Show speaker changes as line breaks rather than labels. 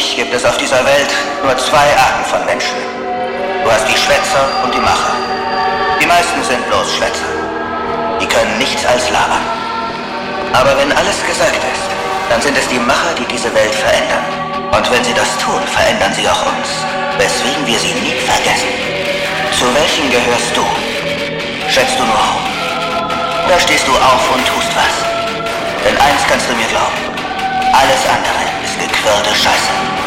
mich gibt es auf dieser Welt nur zwei Arten von Menschen. Du hast die Schwätzer und die Macher. Die meisten sind bloß Schwätzer. Die können nichts als labern. Aber wenn alles gesagt ist, dann sind es die Macher, die diese Welt verändern. Und wenn sie das tun, verändern sie auch uns, weswegen wir sie nie vergessen. Zu welchen gehörst du? Schätzt du nur auf? Da stehst du auf und tust was. Denn eins kannst du mir glauben. Alles andere ist gequirlte Scheiße.